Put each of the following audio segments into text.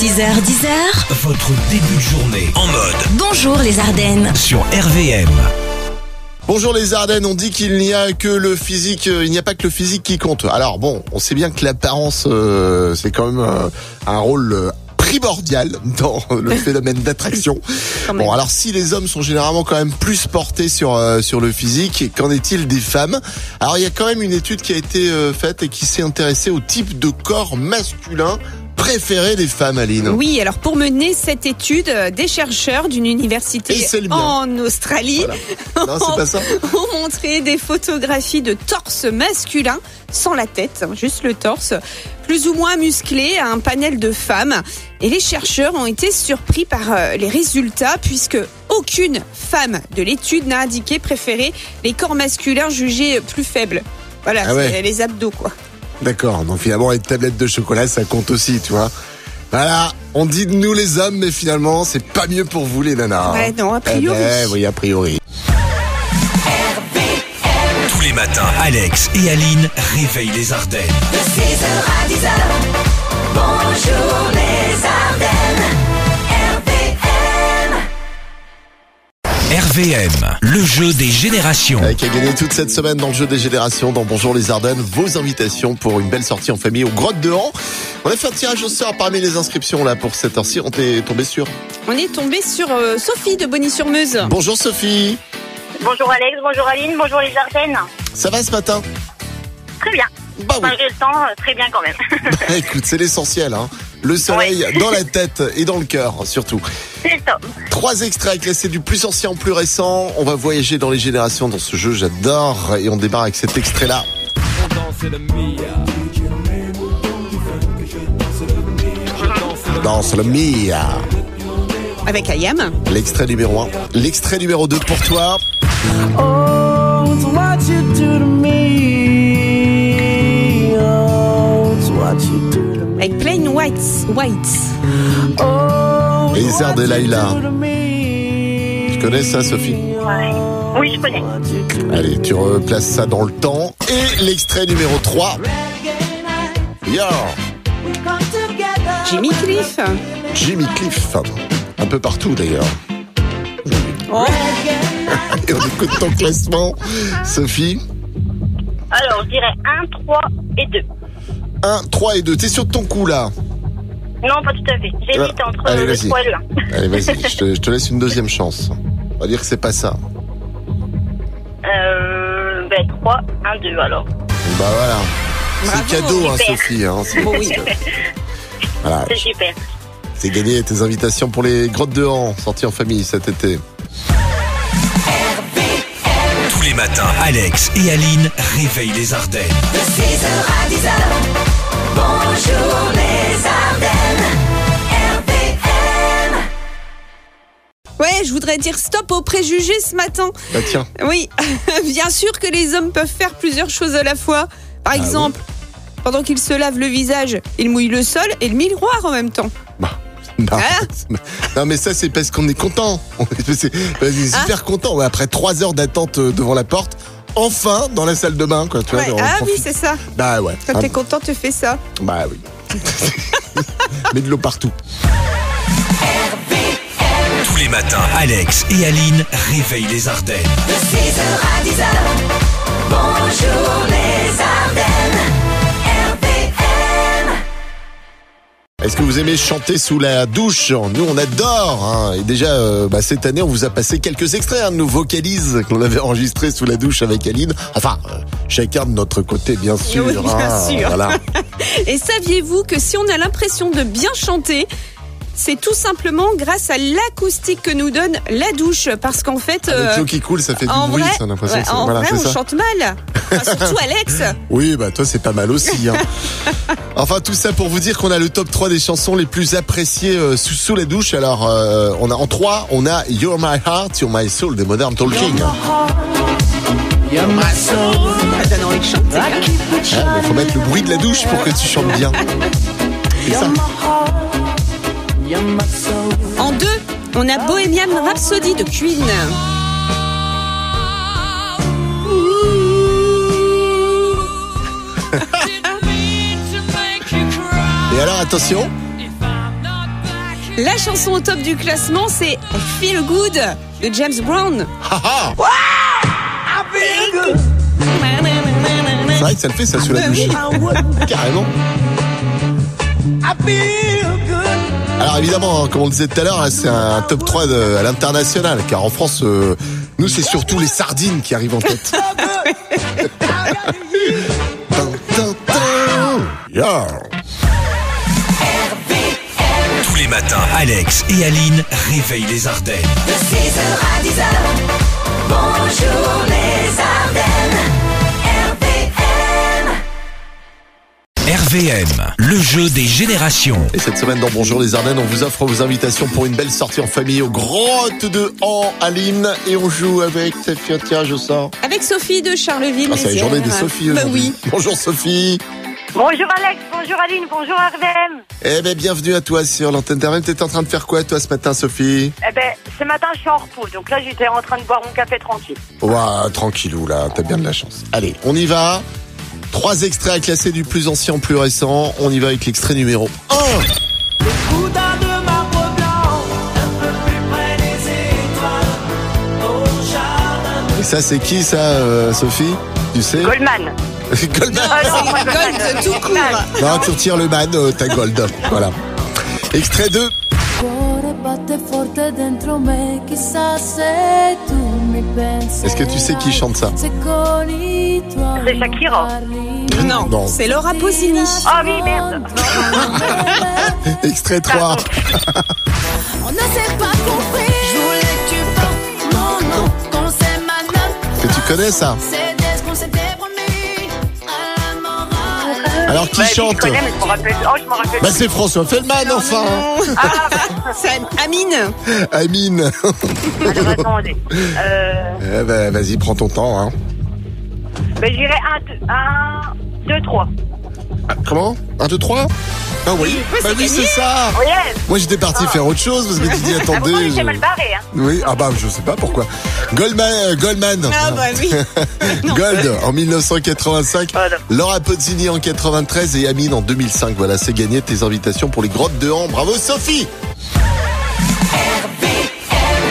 6h10h, Votre début de journée en mode bonjour les Ardennes. sur RVM. Bonjour les Ardennes, on dit qu'il n'y a que le physique, euh, il n'y a pas que le physique qui compte. Alors bon, on sait bien que l'apparence, euh, c'est quand même euh, un rôle euh, primordial dans le phénomène d'attraction. Bon, alors si les hommes sont généralement quand même plus portés sur euh, sur le physique, qu'en est-il des femmes? Alors il y a quand même une étude qui a été euh, faite et qui s'est intéressée au type de corps masculin préféré des femmes, Aline. Oui, alors pour mener cette étude, euh, des chercheurs d'une université en Australie Non, c'est pas ça. ont montré des photographies de torse masculin sans la tête, hein, juste le torse, plus ou moins musclé à un panel de femmes. Et les chercheurs ont été surpris par euh, les résultats puisque aucune femme de l'étude n'a indiqué préférer les corps masculins jugés plus faibles. Voilà, Ah ouais. les abdos quoi. D'accord, donc finalement les tablettes de chocolat ça compte aussi, tu vois. Voilà, on dit de nous les hommes, mais finalement c'est pas mieux pour vous les nanas. Ouais, non, a Eh priori. ben, oui, a priori. Tous les matins, Alex et Aline réveillent les Ardennes. De 6h à 10h, bonjour les Ardennes. RVM. RVM, le jeu des générations. Avec à gagner toute cette semaine dans le jeu des générations, dans Bonjour les Ardennes, vos invitations pour une belle sortie en famille aux grottes de Han. On a fait un tirage au sort parmi les inscriptions là pour cette heure-ci. On t'est tombé sur. On est tombé sur euh, Sophie de Bonny-sur-Meuse. Bonjour Sophie, Bonjour Alex, bonjour Aline, bonjour les Ardennes. ça va ce matin? Très bien. Bah oui. Malgré le temps, euh, très bien quand même. Écoute, c'est l'essentiel. Hein. Le soleil dans la tête et dans le cœur surtout. C'est le top. Trois extraits classés du plus ancien au plus récent. On va voyager dans les générations dans ce jeu, j'adore. Et on démarre avec cet extrait-là. Danse le Mia. Avec Ayam. L'extrait numéro 1. L'extrait numéro 2 pour toi. Oh, Plain Whites. Whites. Oh, airs de Laila. Tu connais ça, Sophie. Oui, je connais. Allez, tu replaces ça dans le temps. Et l'extrait numéro 3. Yo Jimmy Cliff. Jimmy Cliff. Un peu partout d'ailleurs. Oh, Et on écoute ton classement. Sophie Alors, je dirais 1, 3 et 2. 1, 3 et 2. T'es sur ton coup là. Non, pas tout à fait. J'hésite Ah, entre allez, le vas-y. 3 et le 1. Allez, vas-y, je te, je te laisse une deuxième chance. On va dire que c'est pas ça. Euh, ben 3, 1, 2 alors. Bah voilà. C'est cadeau, hein. Sophie. Hein, c'est, bon, oui. voilà, C'est super. c'est gagné tes invitations pour les grottes de Han, sorties en famille cet été. Matins, Alex et Aline réveillent les Ardennes. De 6h à 10h, bonjour les Ardennes. Ouais, je voudrais dire stop aux préjugés ce matin. Bah tiens, Oui, bien sûr que les hommes peuvent faire plusieurs choses à la fois. Par Ah exemple, pendant qu'ils se lavent le visage, ils mouillent le sol et le miroir en même temps. bah. Non, Hein non, mais ça c'est parce qu'on est content. On est, on est super content. Ouais, Après trois heures d'attente euh, devant la porte, enfin dans la salle de bain, quoi. Tu Ouais, Ah oui, c'est ça. Bah ouais. Quand Ah, t'es content, tu fais ça. bah oui. Mets de l'eau partout. Tous les matins, Alex et Aline réveillent les Ardennes. De 6h à 10h, bonjour les Ardennes. Est-ce que vous aimez chanter sous la douche? Nous, on adore. hein. Et déjà, euh, bah, cette année, on vous a passé quelques extraits hein, de nos vocalises qu'on avait enregistrés sous la douche avec Aline. Enfin, euh, chacun de notre côté, bien sûr. Oui, bien hein. sûr. Voilà. Et saviez-vous que si on a l'impression de bien chanter, c'est tout simplement grâce à l'acoustique que nous donne la douche. Parce qu'en fait, Avec euh, l'eau qui coule, ça fait du en bruit. vrai, ça, on a l'impression ouais, que c'est- en voilà, vrai on ça. chante mal. Enfin, surtout Alex. Oui, bah toi, c'est pas mal aussi. Hein. enfin, tout ça pour vous dire qu'on a le top 3 des chansons les plus appréciées euh, sous, sous la douche. Alors, euh, on a en 3, on a You're My Heart, You're My Soul des Modern Talking. You're my soul. Ça donne envie de chanter. I keep it Ah, mais faut mettre le bruit de la douche pour que tu chantes bien. C'est ça. On a Bohemian Rhapsody de Queen. Et alors, attention. La chanson au top du classement, c'est Feel Good de James Brown. C'est vrai que ça le fait, ça sous la Bah douche. oui. Carrément. Alors évidemment, hein, comme on le disait tout à l'heure, là, c'est un top 3 de- à l'international, car en France, euh, nous c'est surtout les sardines qui arrivent en tête. Tin. Yeah. Tous les matins, Alex et Aline réveillent les Ardennes. De 6h à 10h, bonjour les Ardennes, RVM, le jeu des générations. Et cette semaine dans Bonjour les Ardennes, on vous offre vos invitations pour une belle sortie en famille aux grottes de Han, Aline, et on joue avec Sophie tirage au sort. Avec Sophie de Charleville. Ah, c'est la journée des Sophie Bah oui. Bonjour Sophie. Bonjour Alex, bonjour Aline, bonjour RVM. Eh ben bienvenue à toi sur l'antenne d'RVM. T'étais en train de faire quoi toi ce matin Sophie Eh ben, ce matin je suis en repos, donc là j'étais en train de boire mon café tranquille. Ouah, tranquillou là, t'as bien de la chance. Allez, on y va. Trois extraits à classer du plus ancien au plus récent. On y va avec l'extrait numéro 1. Coudin de marbre blanc, un peu plus près des étoiles, au jardin. Et ça c'est qui ça euh, Sophie? Tu sais? Goldman. Goldman. Ah, non, pas Gold tout court. Non, tu retires le man, euh, t'as gold. Voilà. Extrait 2. Est-ce que tu sais qui chante ça C'est Shakira. Non, Non. c'est Laura Pausini. Ah oui, merde. Extrait 3. On ne s'est pas compris. Je voulais que tu partes. Non, non, qu'on s'aime maintenant. Que tu connais ça Alors qui Ouais, chante Je connais, mais je me rappelle. Oh, je me rappelle. Bah c'est François Feldman enfin C'est Amine. Amine Alors attendez. Euh, Eh ben vas-y, prends ton temps. Hein. ben, j'irai 1, 2, 3. Ah, Comment? 1, 2, 3 Ah oui, bah oui c'est ça Oh yes. Moi j'étais parti faire autre chose parce que tu dis Ah, attendez. pourtant, j'étais je- mal barré, hein. Oui, ah bah je sais pas pourquoi. Goldman, euh, Goldman. Ah bah oui. Gold en 1985, Voilà. Laura Pozzini en 93 et Amine en 2005. Voilà, c'est gagné tes invitations pour les grottes de Han. Bravo Sophie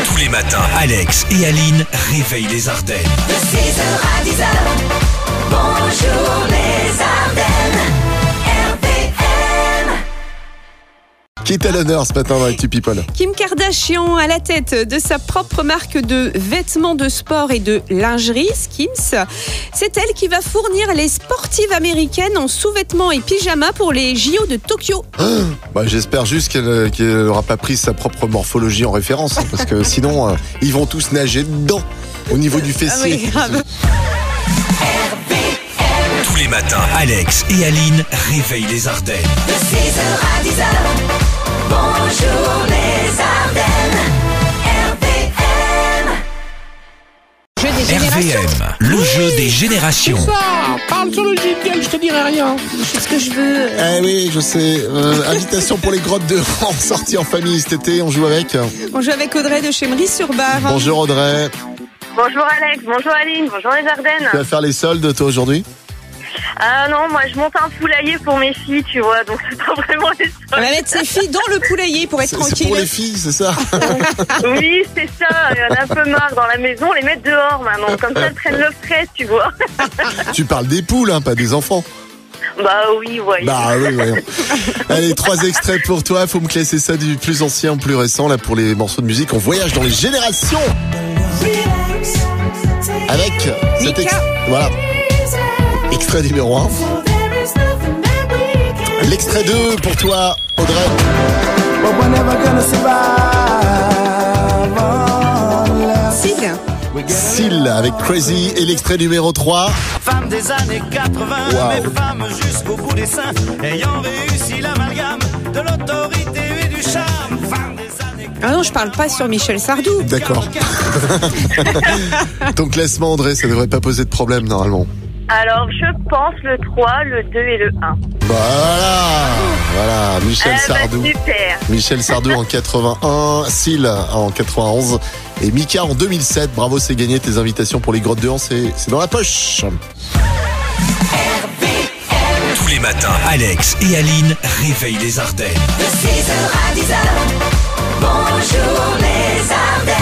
Tous les matins, Alex et Aline réveillent les Ardennes. De 6h à 10h, bonjour les est à l'honneur ce matin dans Actu People Kim Kardashian à la tête de sa propre marque de vêtements de sport et de lingerie, Skims. C'est elle qui va fournir les sportives américaines en sous-vêtements et pyjamas pour les JO de Tokyo. bah, J'espère juste qu'elle n'aura pas pris sa propre morphologie en référence, hein, parce que sinon, euh, ils vont tous nager dedans, au niveau du Ah fessier. oui, grave. Tous les matins, Alex et Aline réveillent les Ardennes. De 6h à 10h, jeu des générations. Parle sur le jingle, je te dirai rien. C'est ce que je veux. Eh oui, je sais. Euh, invitation pour les grottes de Han, sortie en famille cet été, on joue avec. On joue avec Audrey de Chemery-sur-Bar. Bonjour Audrey. Bonjour Alex, bonjour Aline, bonjour les Ardennes. Tu vas faire les soldes toi aujourd'hui? Ah non, moi je monte un poulailler pour mes filles, tu vois, donc c'est pas vraiment les On va mettre ses filles dans le poulailler pour être C'est c'est tranquille. pour les filles, c'est ça Oui, c'est ça, il y en a un peu marre dans la maison, les mettre dehors maintenant, comme ça elles prennent le frais, tu vois. Tu parles des poules, hein, pas des enfants. Bah oui, voyez. Bah oui, voyons. Allez, trois extraits pour toi. Faut me classer ça du plus ancien au plus récent. Là, pour les morceaux de musique, on voyage dans les générations. Avec cet Mika. ex- Voilà. Extrait numéro 1. L'extrait 2 pour toi, Audrey. Sid. Seal avec Crazy. Et l'extrait numéro 3. Femme des années 80, Wow. mais femme jusqu'au bout des seins, ayant réussi l'amalgame de l'autorité et du charme. Femme des années Ah non, je parle pas sur Michel Sardou. D'accord. Ton classement, Audrey, ça devrait pas poser de problème normalement. Alors, je pense le 3, le 2 et le 1. Voilà, voilà, Michel ah, bah, Sardou. super. Michel Sardou en 81, Syl en 91 et Mika en 2007. Bravo, c'est gagné tes invitations pour les grottes de Han, c'est dans la poche. Tous les matins, Alex et Aline réveillent les Ardennes. De 6h à 10h, bonjour les Ardennes.